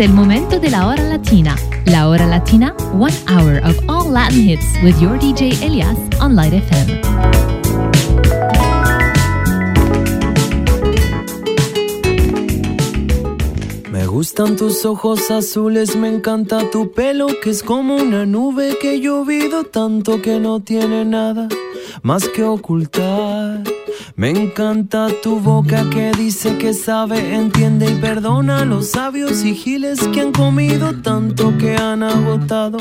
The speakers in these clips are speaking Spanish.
El momento de la hora latina. La hora latina, one hour of all Latin hits with your DJ Elias on Light FM. Me gustan tus ojos azules, me encanta tu pelo que es como una nube que he llovido tanto que no tiene nada más que ocultar. Me encanta tu boca que dice que sabe, entiende y perdona a los sabios y giles que han comido tanto que han agotado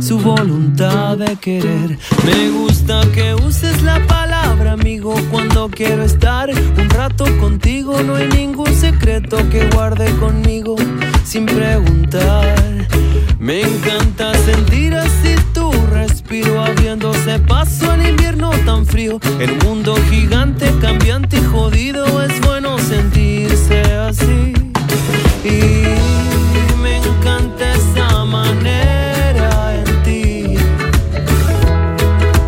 su voluntad de querer. Me gusta que uses la palabra amigo cuando quiero estar un rato contigo. No hay ningún secreto que guarde conmigo sin preguntar. Me encanta sentir así abriéndose paso al invierno tan frío. El mundo gigante, cambiante y jodido es bueno sentirse así. Y me encanta esa manera en ti.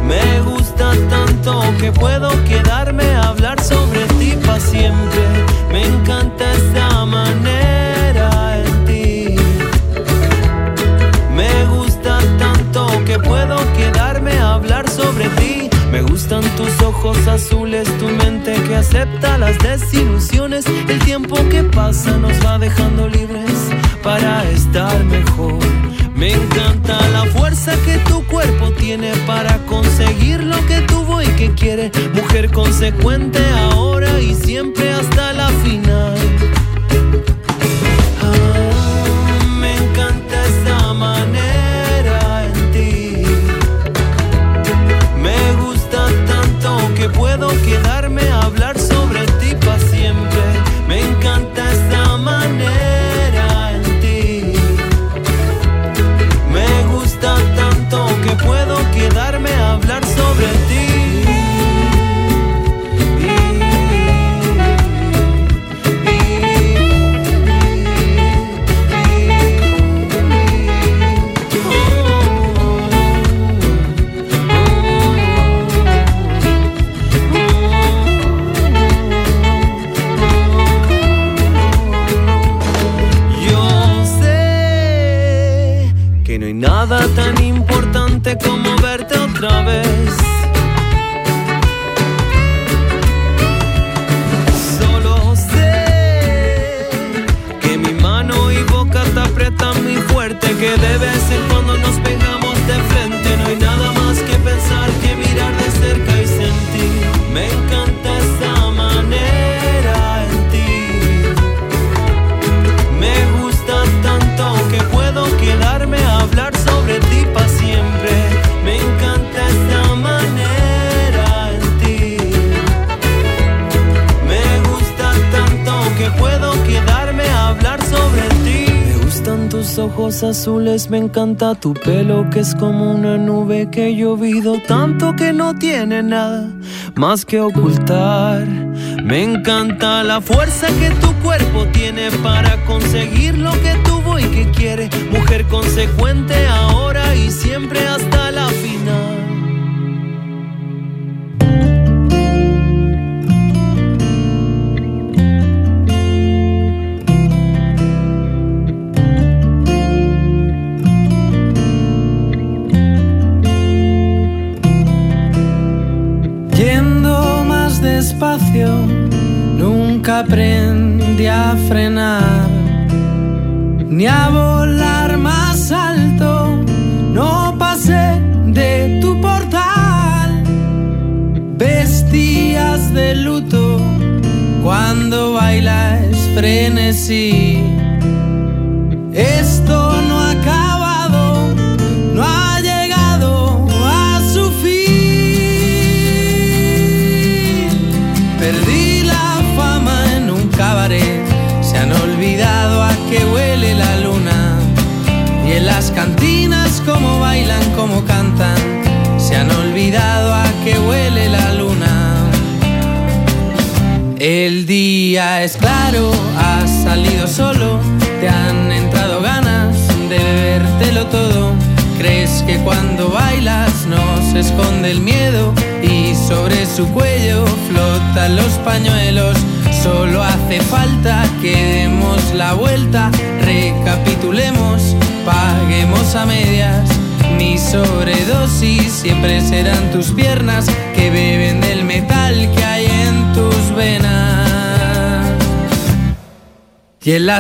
Me gusta tanto que puedo quedarme a hablar sobre ti para siempre. Me encanta esa Gustan tus ojos azules, tu mente que acepta las desilusiones. El tiempo que pasa nos va dejando libres me encanta tu pelo que es como una nube que he llovido tanto que no tiene nada más que ocultar. Me encanta la fuerza que tu cuerpo tiene para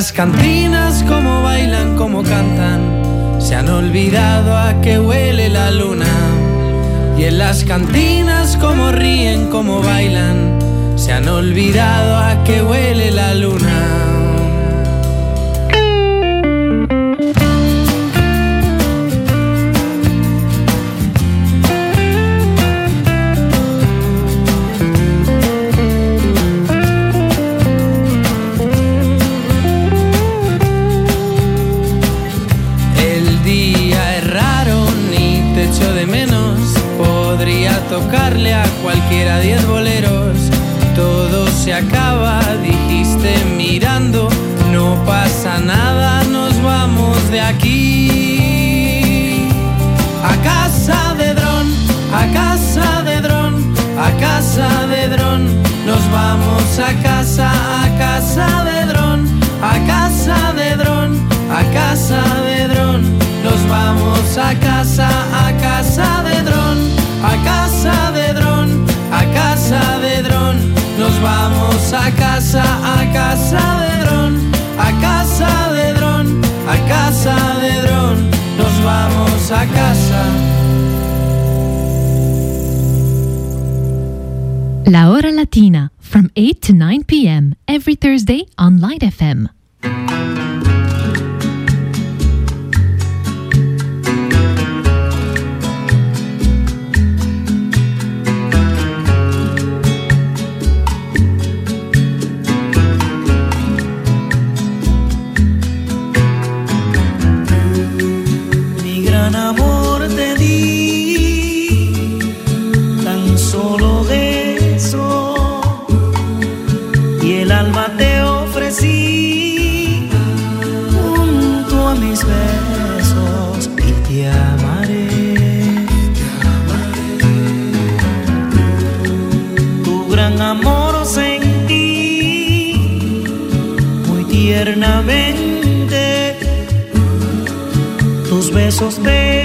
las cantinas cómo bailan, cómo cantan, se han olvidado a que huele la luna. Y en las cantinas cómo ríen, cómo bailan, se han olvidado a que huele la luna. tiernamente. Tus besos de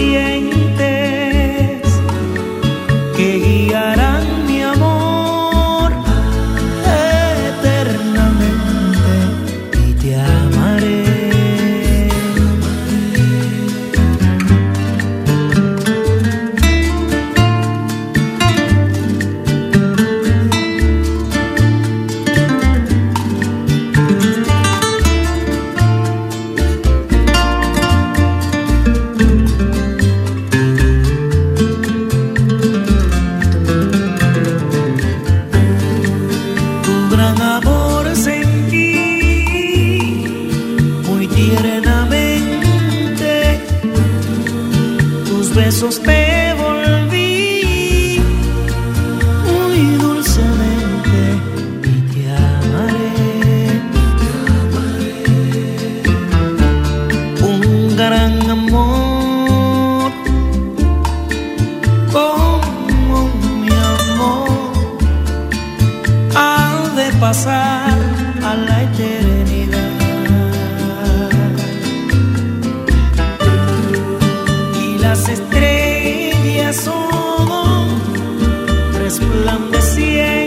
Yeah. desplambeciente.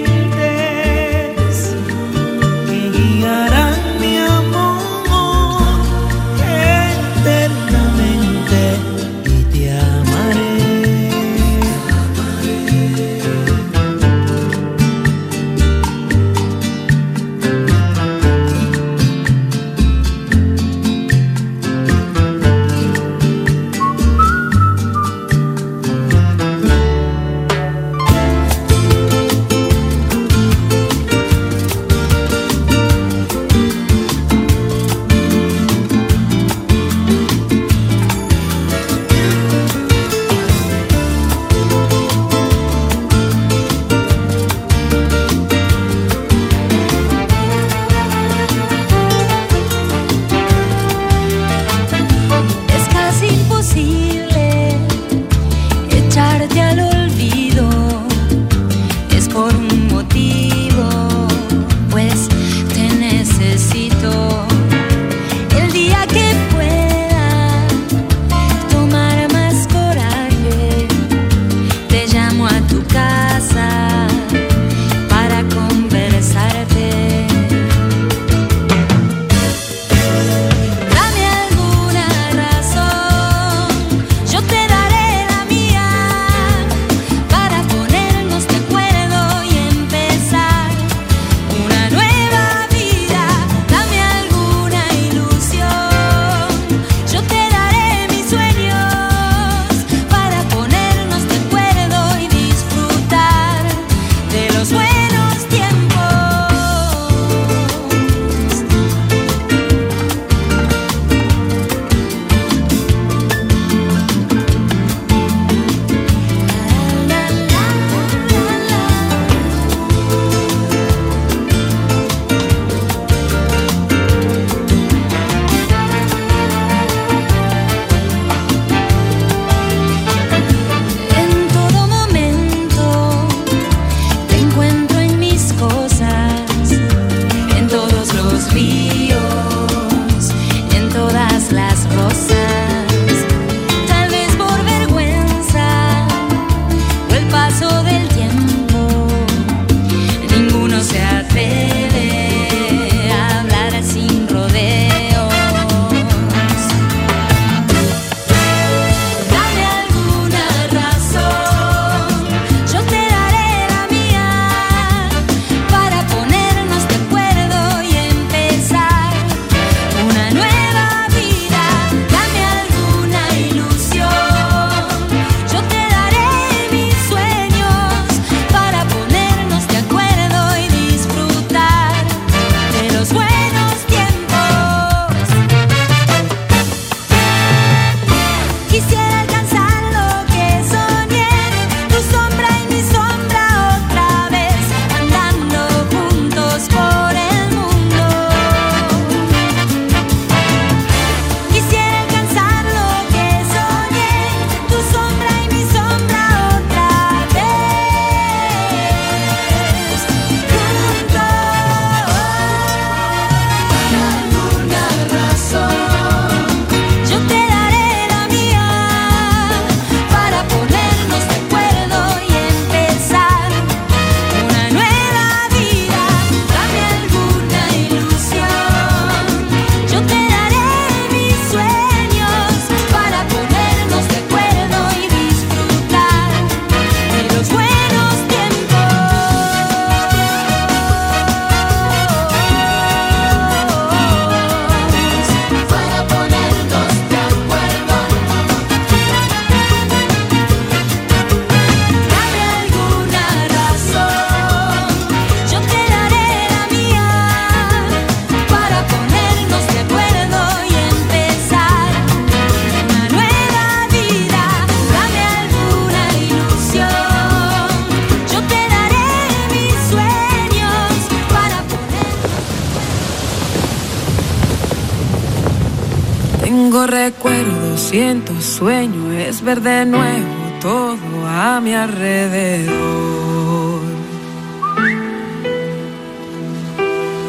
de nuevo todo a mi alrededor.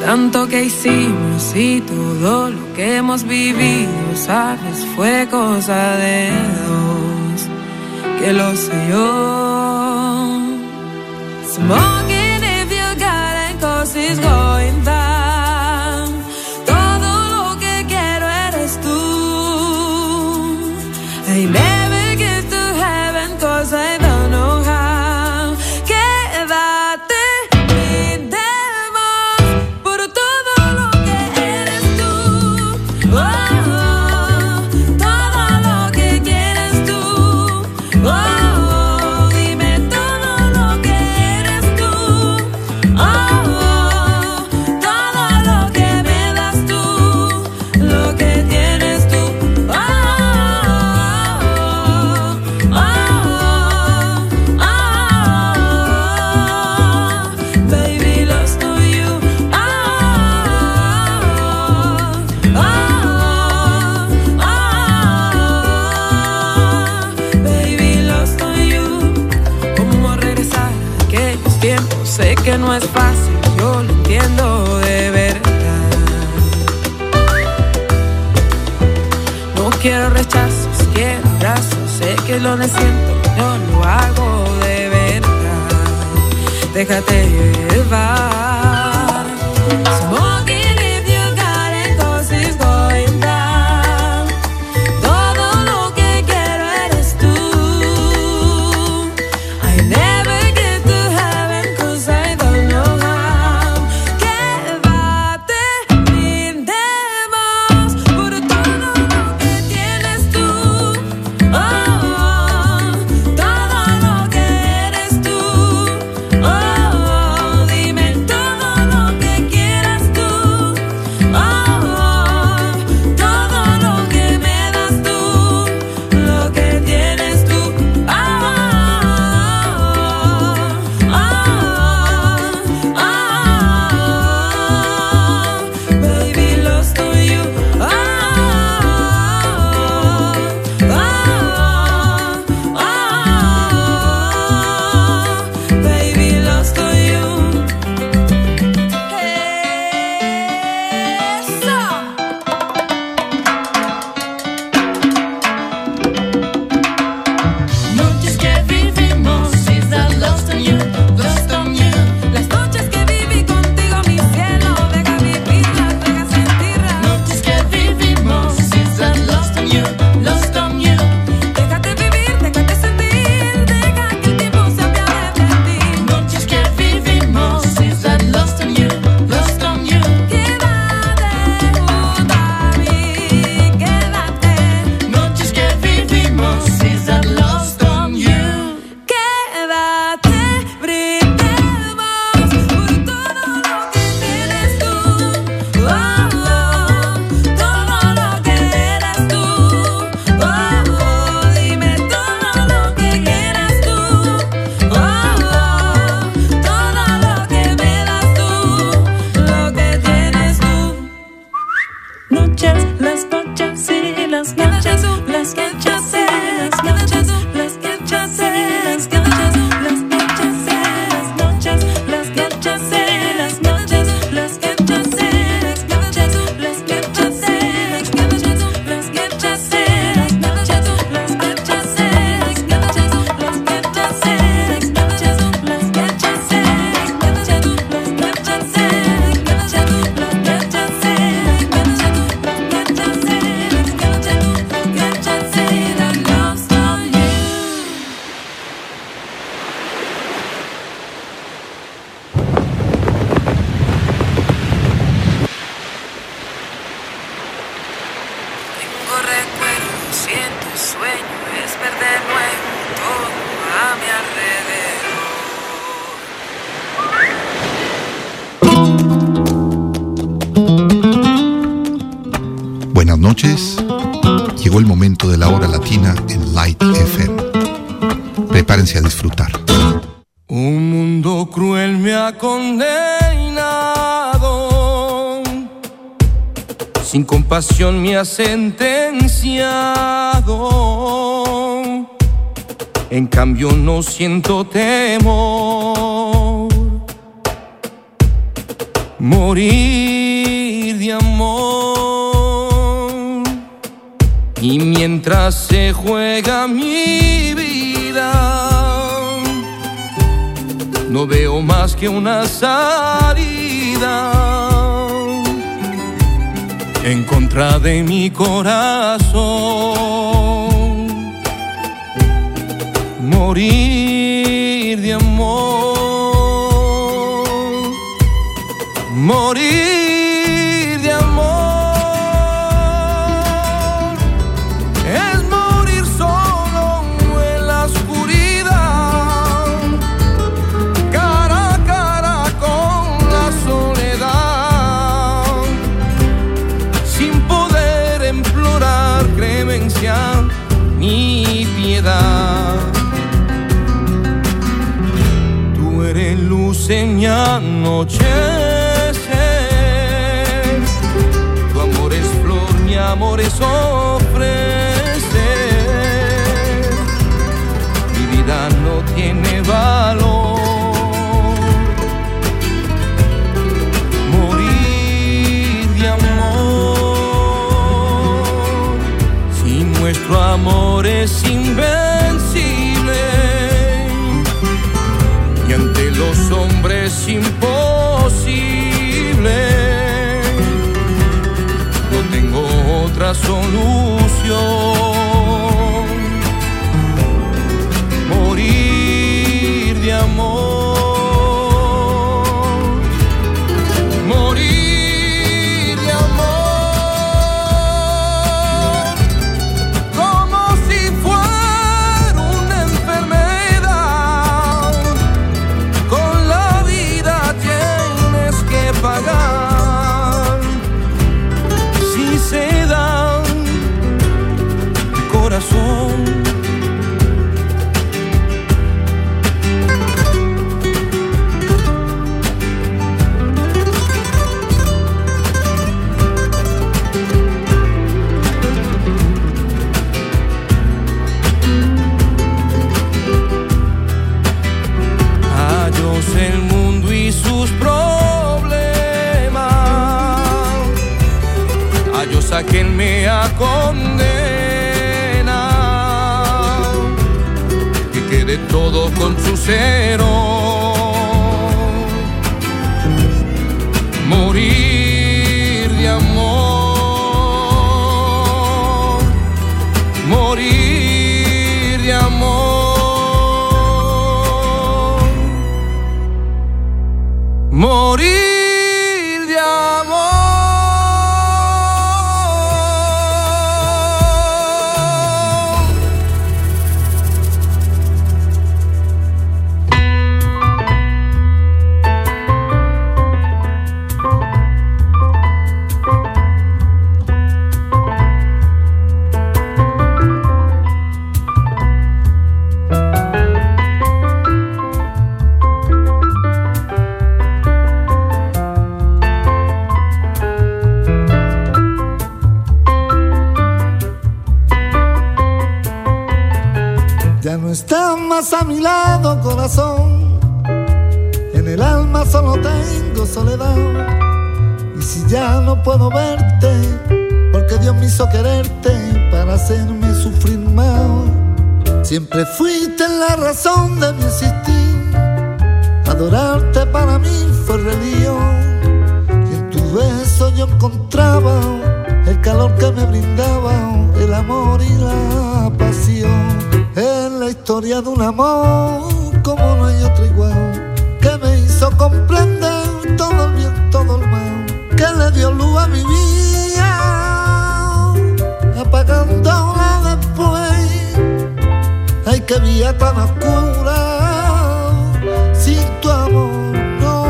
Tanto que hicimos y todo lo que hemos vivido, sabes, fue cosa de dos, que lo sé yo. Small no es fácil, yo lo entiendo de verdad. No quiero rechazos, quiero abrazos, sé que lo siento, yo lo hago de verdad. Déjate llevar. Sin compasión me ha sentenciado. En cambio no siento temor. Morir de amor. Y mientras se juega mi vida, no veo más que una salida en contra de mi corazón. Morir de amor, morir tu amor es flor, mi amor es ofrecer. Solución. Corazón. Historia de un amor como no hay otro igual, que me hizo comprender todo el bien, todo el mal, que le dio luz a mi vida, apagándola después. Ay, que vida tan oscura, sin tu amor no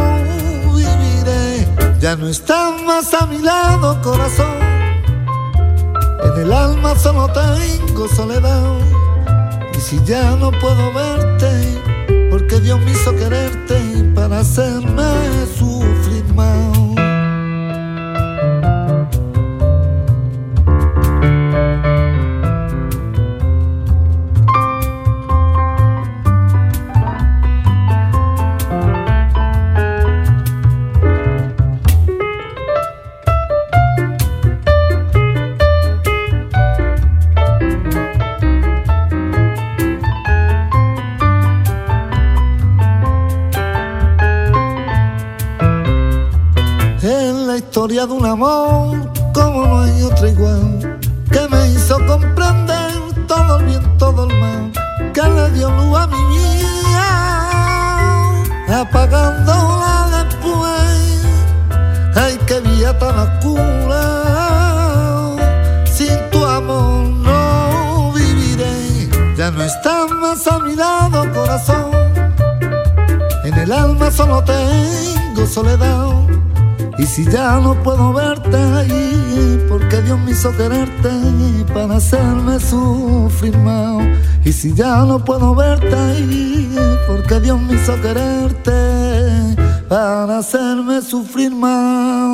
viviré. Ya no estás más a mi lado, corazón. En el alma solo tengo soledad. Si ya no puedo verte, porque Dios me hizo quererte para hacerme sufrir más. De un amor como no hay otra igual, que me hizo comprender todo el bien, todo el mal, que le dio luz a mi vida, apagándola después. Ay, qué vida tan oscura, sin tu amor no viviré. Ya no estás más a mi lado, corazón. En el alma solo tengo soledad. Y si ya no puedo verte ahí, porque Dios me hizo quererte para hacerme sufrir más. Y si ya no puedo verte ahí, porque Dios me hizo quererte para hacerme sufrir más.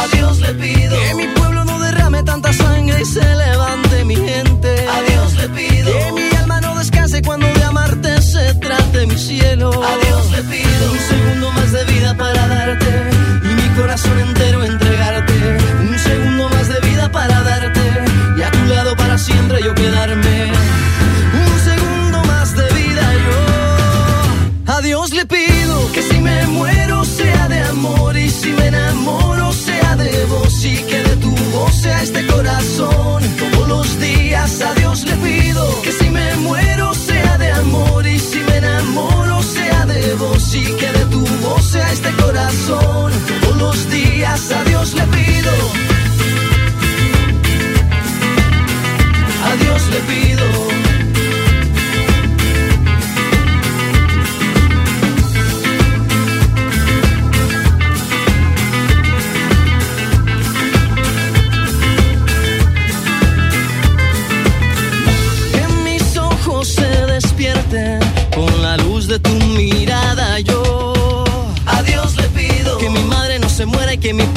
A Dios le pido que mi pueblo no derrame tanta sangre y se levante mi gente. A Dios le pido que mi alma no descanse cuando de amarte se trate mi cielo. A Dios le pido un segundo más de vida para darte y mi corazón entero ¡Gimme!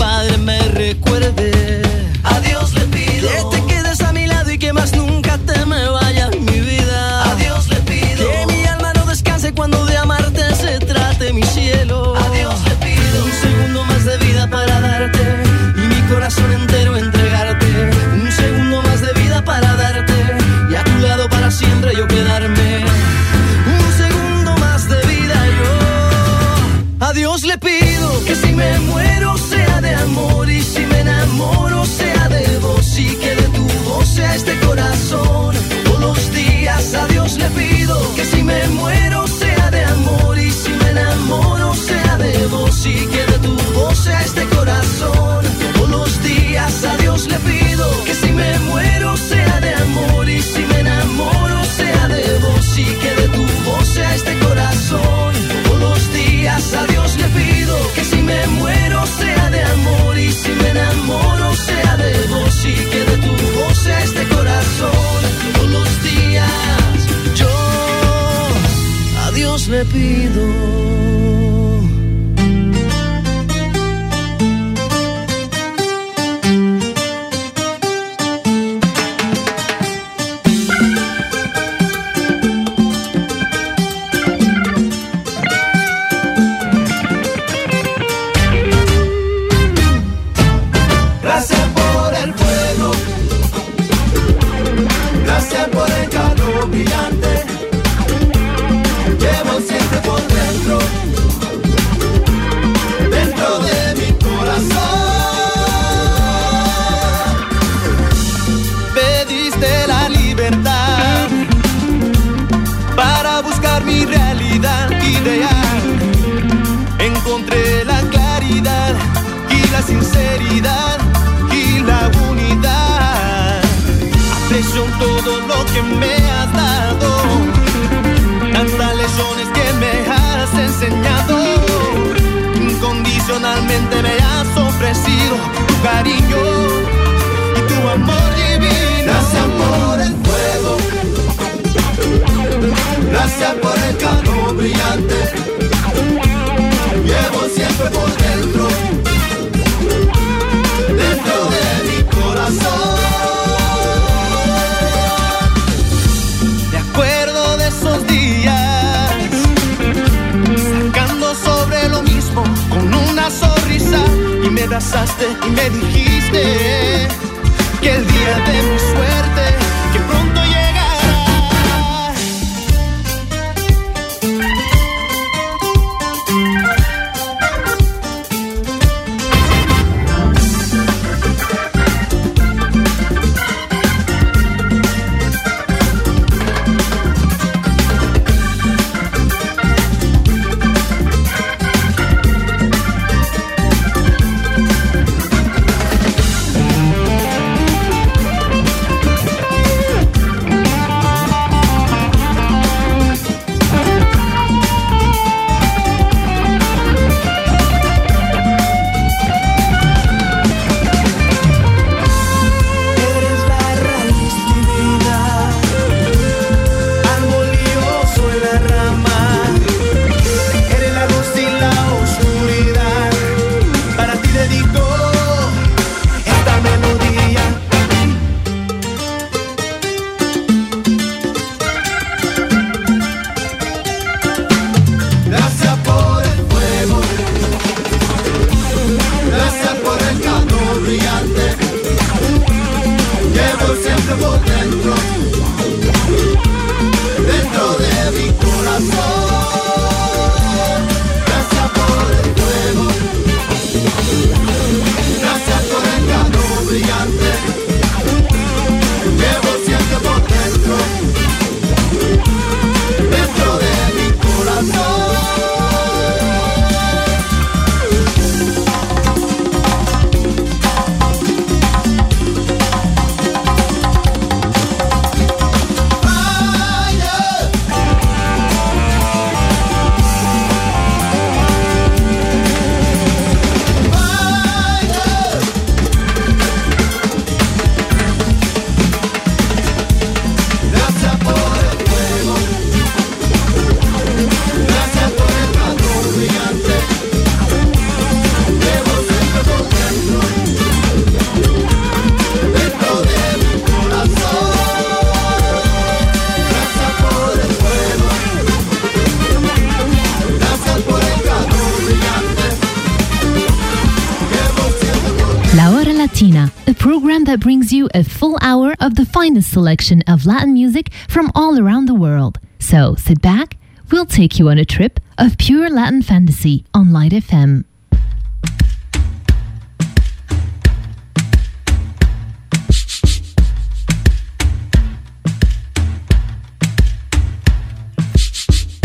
Latina, a program that brings you a full hour of the finest selection of Latin music from all around the world. So sit back, we'll take you on a trip of pure Latin fantasy on Light FM.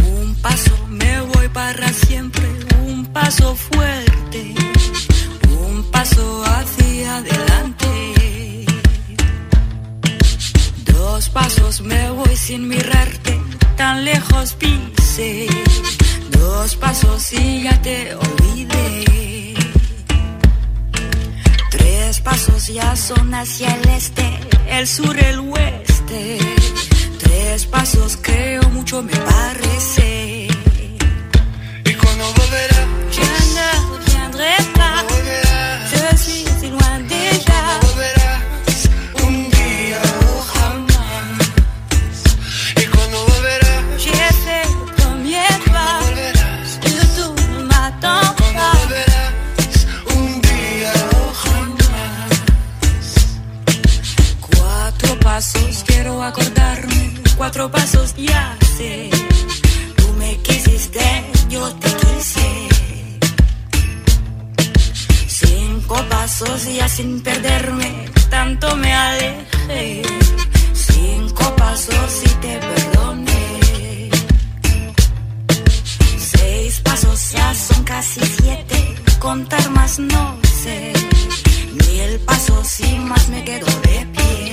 Un paso me voy para siempre, un paso fuerte, paso hacia adelante. Dos pasos me voy sin mirarte, tan lejos pise. Dos pasos y ya te olvidé. Tres pasos ya son hacia el este, el sur, el oeste. Tres pasos creo mucho me parece. ¿Y cuando volverá? Je ne Cuatro pasos ya sé. Tú me quisiste, yo te quise. Cinco pasos ya sin perderme, tanto me alejé. Cinco pasos y te perdoné. Seis pasos ya son casi siete, contar más no sé. Mil pasos y más me quedo de pie.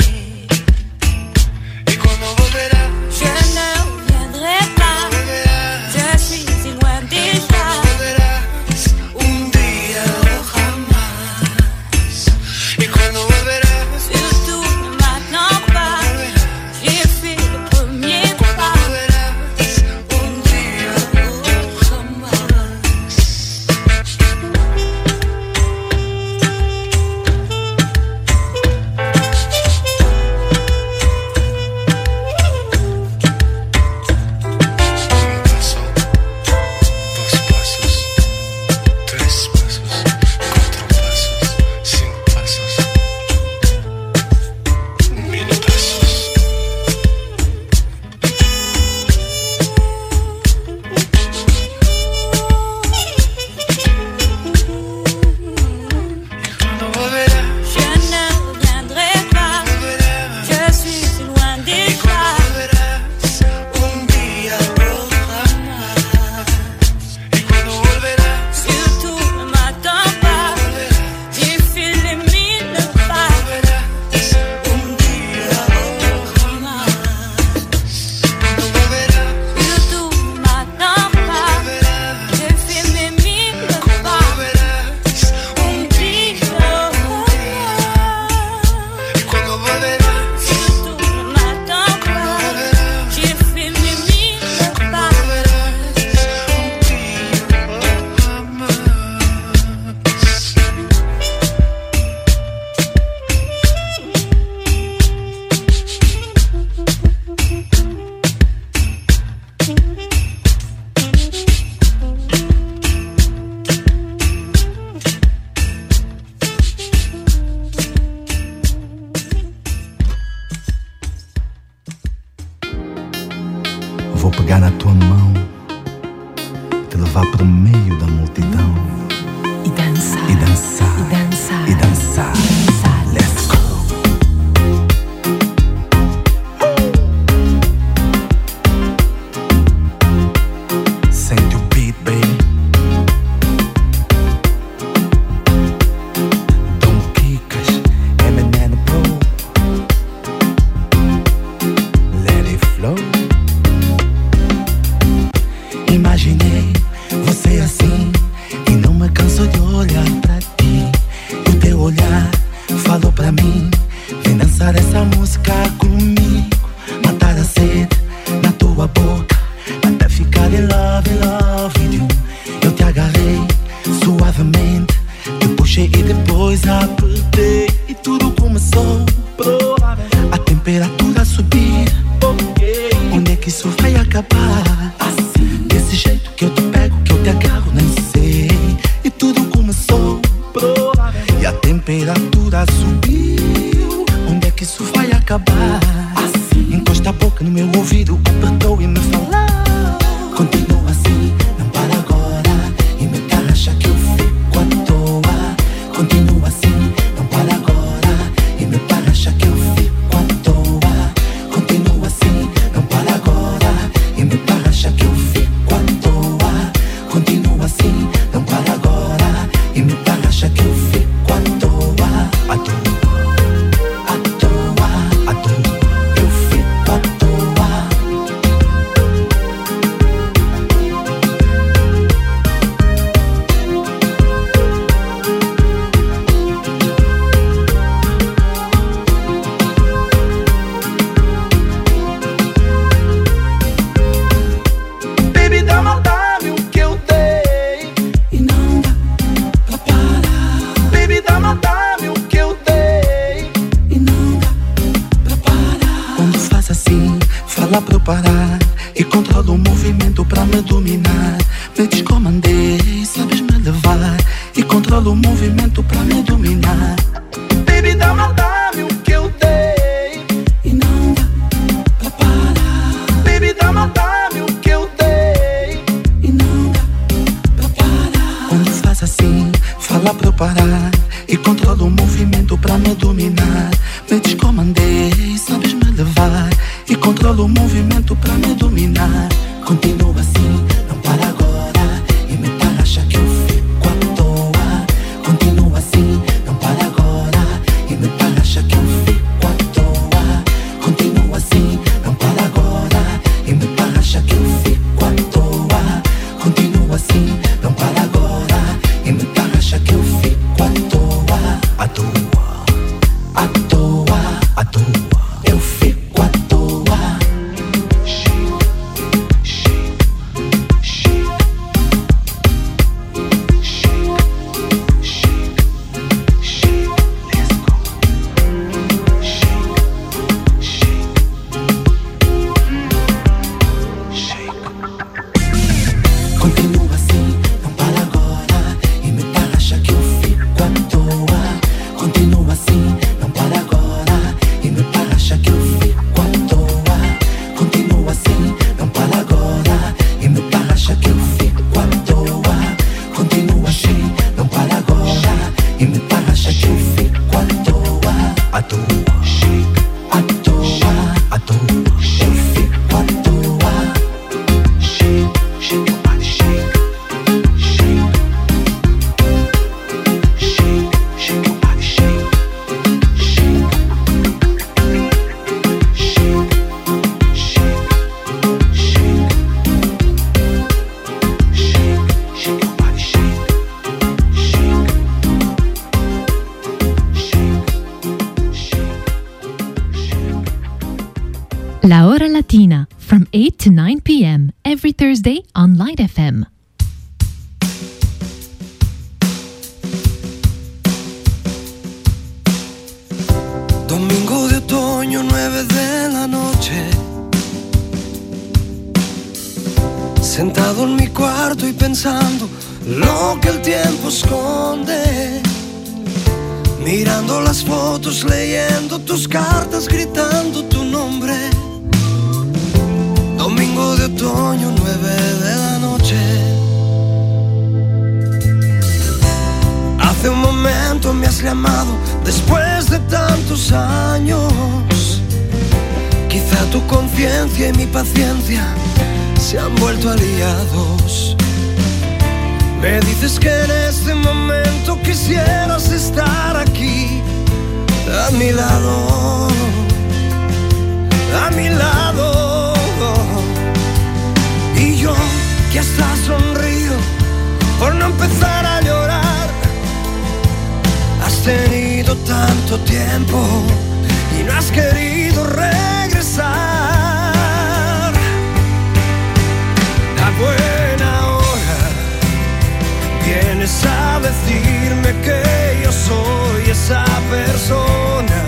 decirme que yo soy esa persona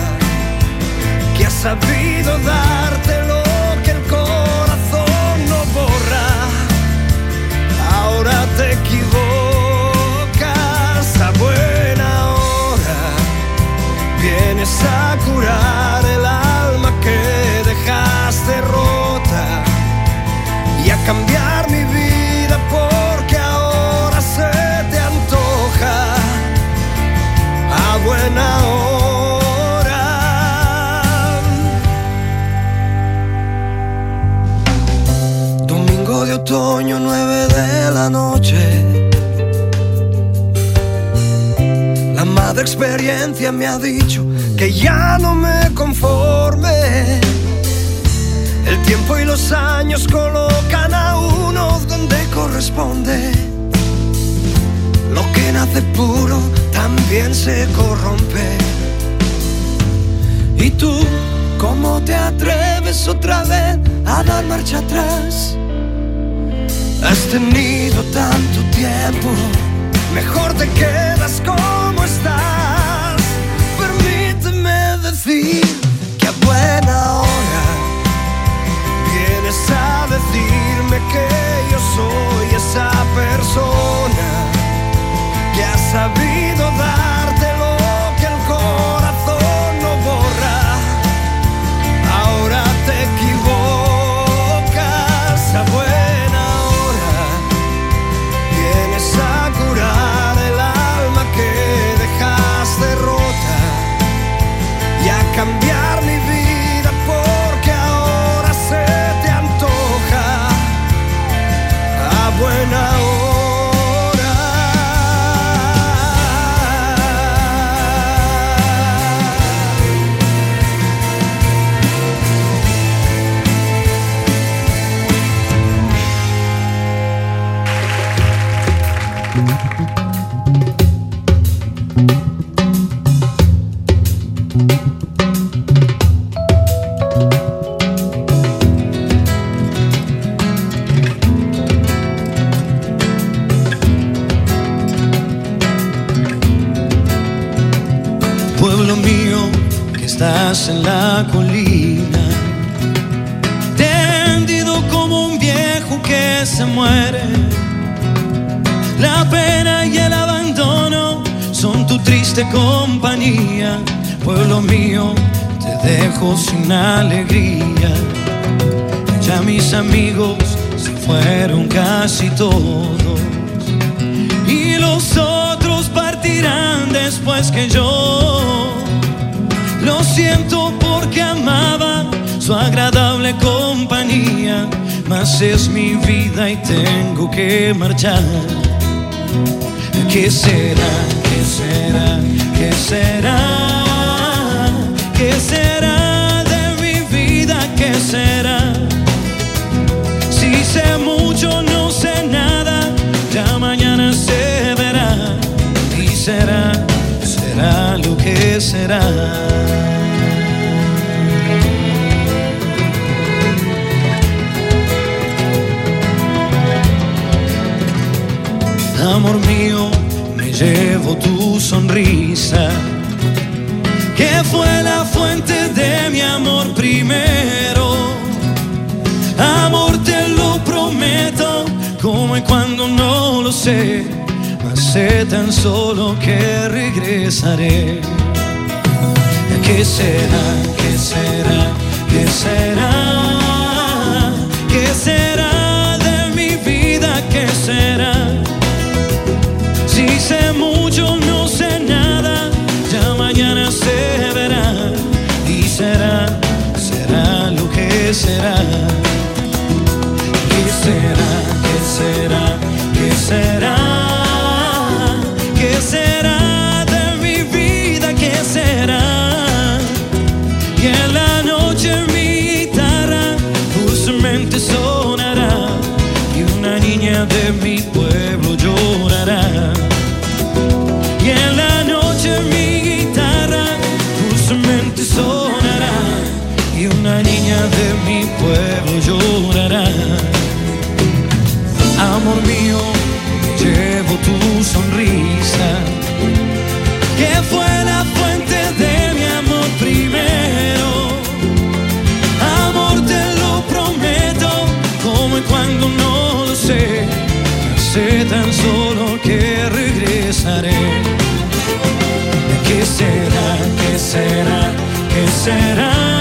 que ha sabido dártelo. otoño, nueve de la noche. La madre experiencia me ha dicho que ya no me conforme. El tiempo y los años colocan a uno donde corresponde. Lo que nace puro también se corrompe. ¿Y tú cómo te atreves otra vez a dar marcha atrás? Has tenido tanto tiempo, mejor te quedas como estás. Permíteme decir que a buena hora vienes a decirme que yo soy esa persona que ha sabido darte triste compañía. Pueblo mío, te dejo sin alegría. Ya mis amigos se fueron casi todos y los otros partirán después que yo. Lo siento porque amaba su agradable compañía, mas es mi vida y tengo que marchar. ¿Qué será? ¿Qué será? ¿Qué será? ¿Qué será de mi vida? ¿Qué será? Si sé mucho, no sé nada, ya mañana se verá y será, será lo que será. Amor mío, me llevo tu sonrisa, que fue la fuente de mi amor primero. Amor, te lo prometo, como y cuando no lo sé, mas sé tan solo que regresaré. ¿Qué será? ¿Qué será? ¿Qué será? Será. Amor mío, llevo tu sonrisa, que fue la fuente de mi amor primero. Amor, te lo prometo, como y cuando no lo sé, sé tan solo que regresaré. ¿Qué será? ¿Qué será? ¿Qué será?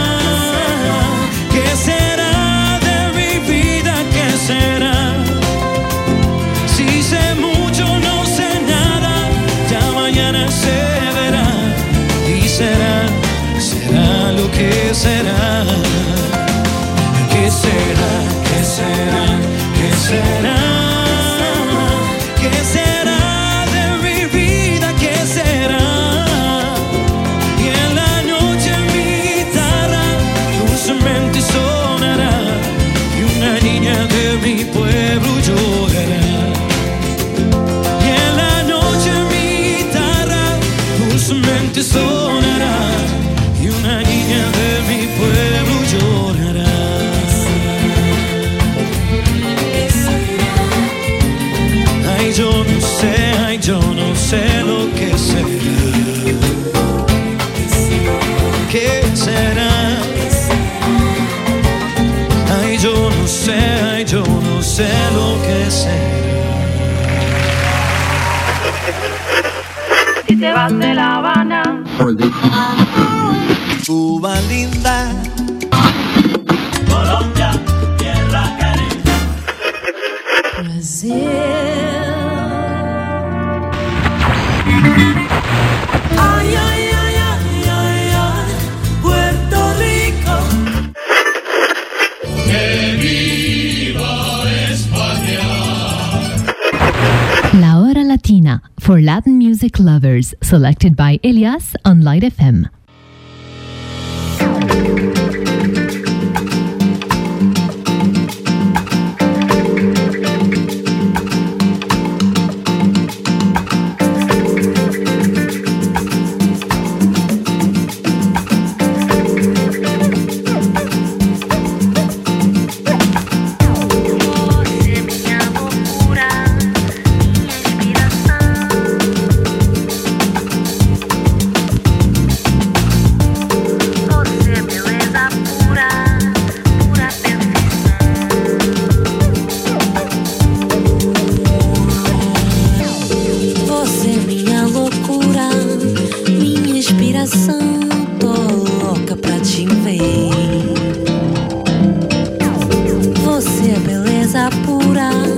Linda. Colombia, tierra caliente. Brasil. Ay, ay, ay, ay, ay, ay, Puerto Rico. Que viva España. La Hora Latina for Latin music lovers, selected by Elias on Light FM. Thank you. pura.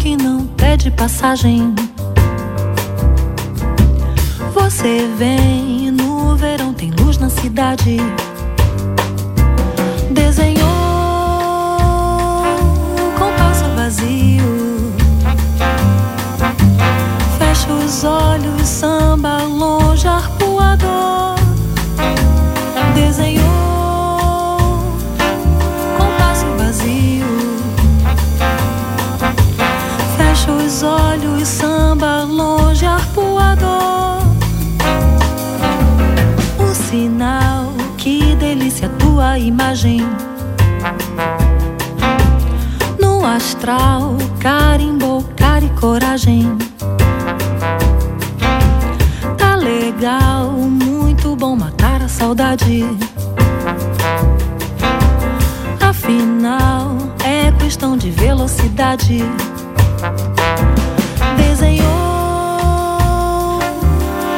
Que não pede passagem? Você vem no verão, tem luz na cidade. Desenhou um compasso vazio. Fecha os olhos, samba longe, arpoador. Desenhou imagem. No astral, carimbou, cara e coragem. Tá legal, muito bom matar a saudade. Afinal, é questão de velocidade. Desenhou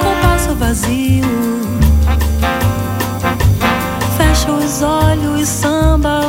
compasso vazio. Olhos, samba